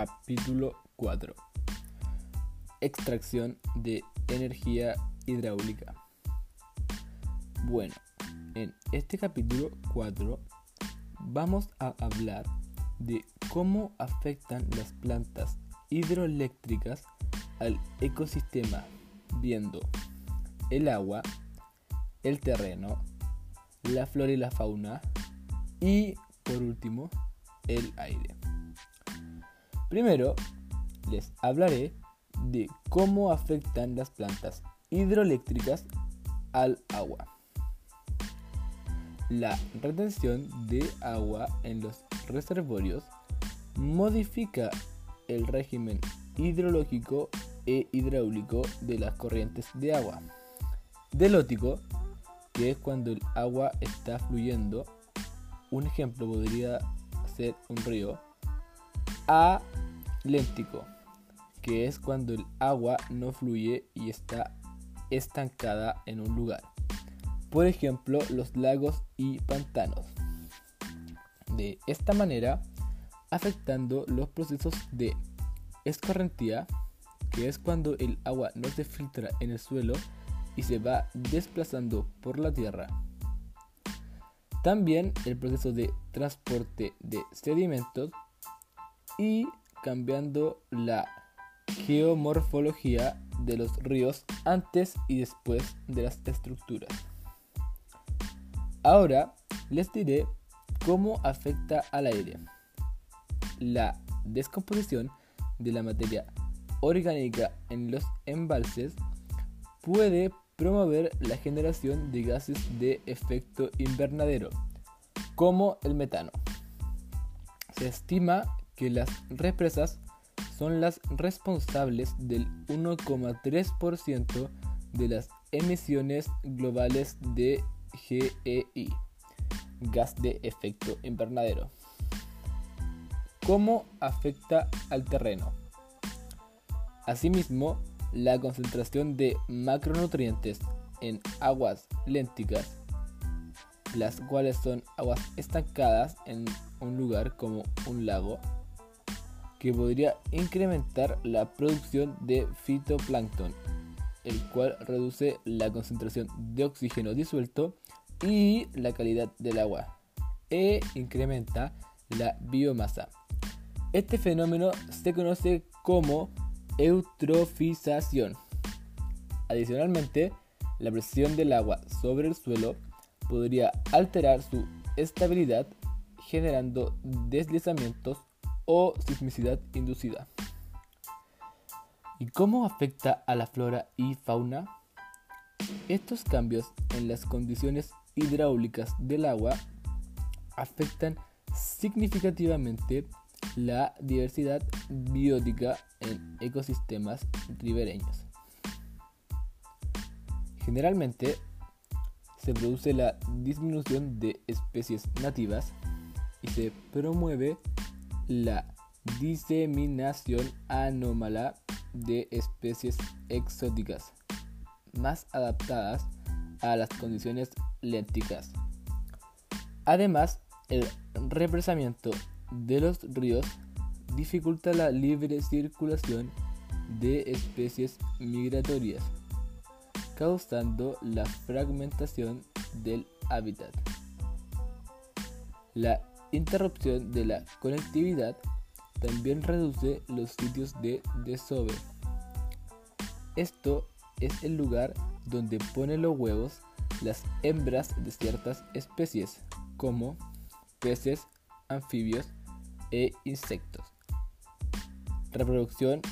Capítulo 4. Extracción de energía hidráulica. Bueno, en este capítulo 4 vamos a hablar de cómo afectan las plantas hidroeléctricas al ecosistema, viendo el agua, el terreno, la flora y la fauna y por último el aire. Primero les hablaré de cómo afectan las plantas hidroeléctricas al agua. La retención de agua en los reservorios modifica el régimen hidrológico e hidráulico de las corrientes de agua. Delótico, que es cuando el agua está fluyendo, un ejemplo podría ser un río, a léntico, que es cuando el agua no fluye y está estancada en un lugar. Por ejemplo, los lagos y pantanos. De esta manera, afectando los procesos de escorrentía, que es cuando el agua no se filtra en el suelo y se va desplazando por la tierra. También el proceso de transporte de sedimentos y cambiando la geomorfología de los ríos antes y después de las estructuras. Ahora les diré cómo afecta al aire. La descomposición de la materia orgánica en los embalses puede promover la generación de gases de efecto invernadero, como el metano. Se estima que las represas son las responsables del 1,3% de las emisiones globales de GEI, gas de efecto invernadero. ¿Cómo afecta al terreno? Asimismo, la concentración de macronutrientes en aguas lénticas, las cuales son aguas estancadas en un lugar como un lago, que podría incrementar la producción de fitoplancton, el cual reduce la concentración de oxígeno disuelto y la calidad del agua, e incrementa la biomasa. Este fenómeno se conoce como eutrofización. Adicionalmente, la presión del agua sobre el suelo podría alterar su estabilidad generando deslizamientos o sismicidad inducida. ¿Y cómo afecta a la flora y fauna? Estos cambios en las condiciones hidráulicas del agua afectan significativamente la diversidad biótica en ecosistemas ribereños. Generalmente se produce la disminución de especies nativas y se promueve la diseminación anómala de especies exóticas más adaptadas a las condiciones lénticas. Además, el represamiento de los ríos dificulta la libre circulación de especies migratorias, causando la fragmentación del hábitat. La interrupción de la conectividad también reduce los sitios de desove. Esto es el lugar donde ponen los huevos las hembras de ciertas especies, como peces, anfibios e insectos. Reproducción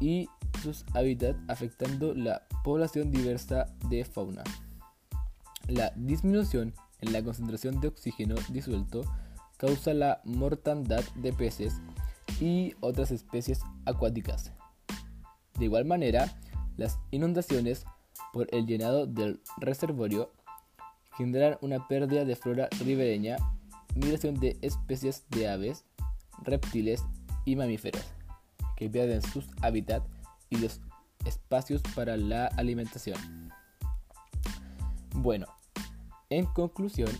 y sus hábitats afectando la población diversa de fauna. La disminución en la concentración de oxígeno disuelto causa la mortandad de peces y otras especies acuáticas. De igual manera, las inundaciones por el llenado del reservorio generan una pérdida de flora ribereña, migración de especies de aves, reptiles y mamíferos, que pierden sus hábitats y los espacios para la alimentación. Bueno, en conclusión,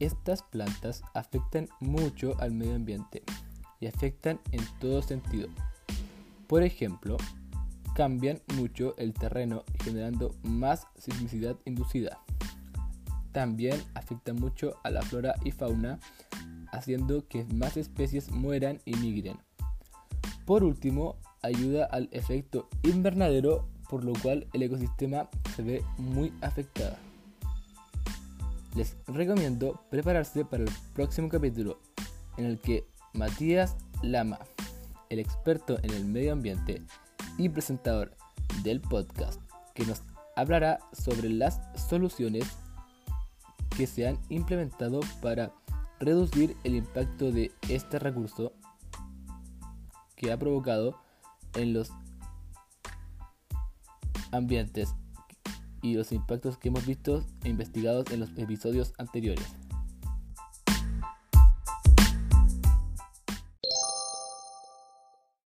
estas plantas afectan mucho al medio ambiente, y afectan en todo sentido. Por ejemplo, cambian mucho el terreno generando más sismicidad inducida. También afecta mucho a la flora y fauna, haciendo que más especies mueran y migren. Por último, ayuda al efecto invernadero, por lo cual el ecosistema se ve muy afectado. Les recomiendo prepararse para el próximo capítulo, en el que Matías Lama, el experto en el medio ambiente y presentador del podcast, que nos hablará sobre las soluciones que se han implementado para reducir el impacto de este recurso que ha provocado en los ambientes y los impactos que hemos visto e investigados en los episodios anteriores.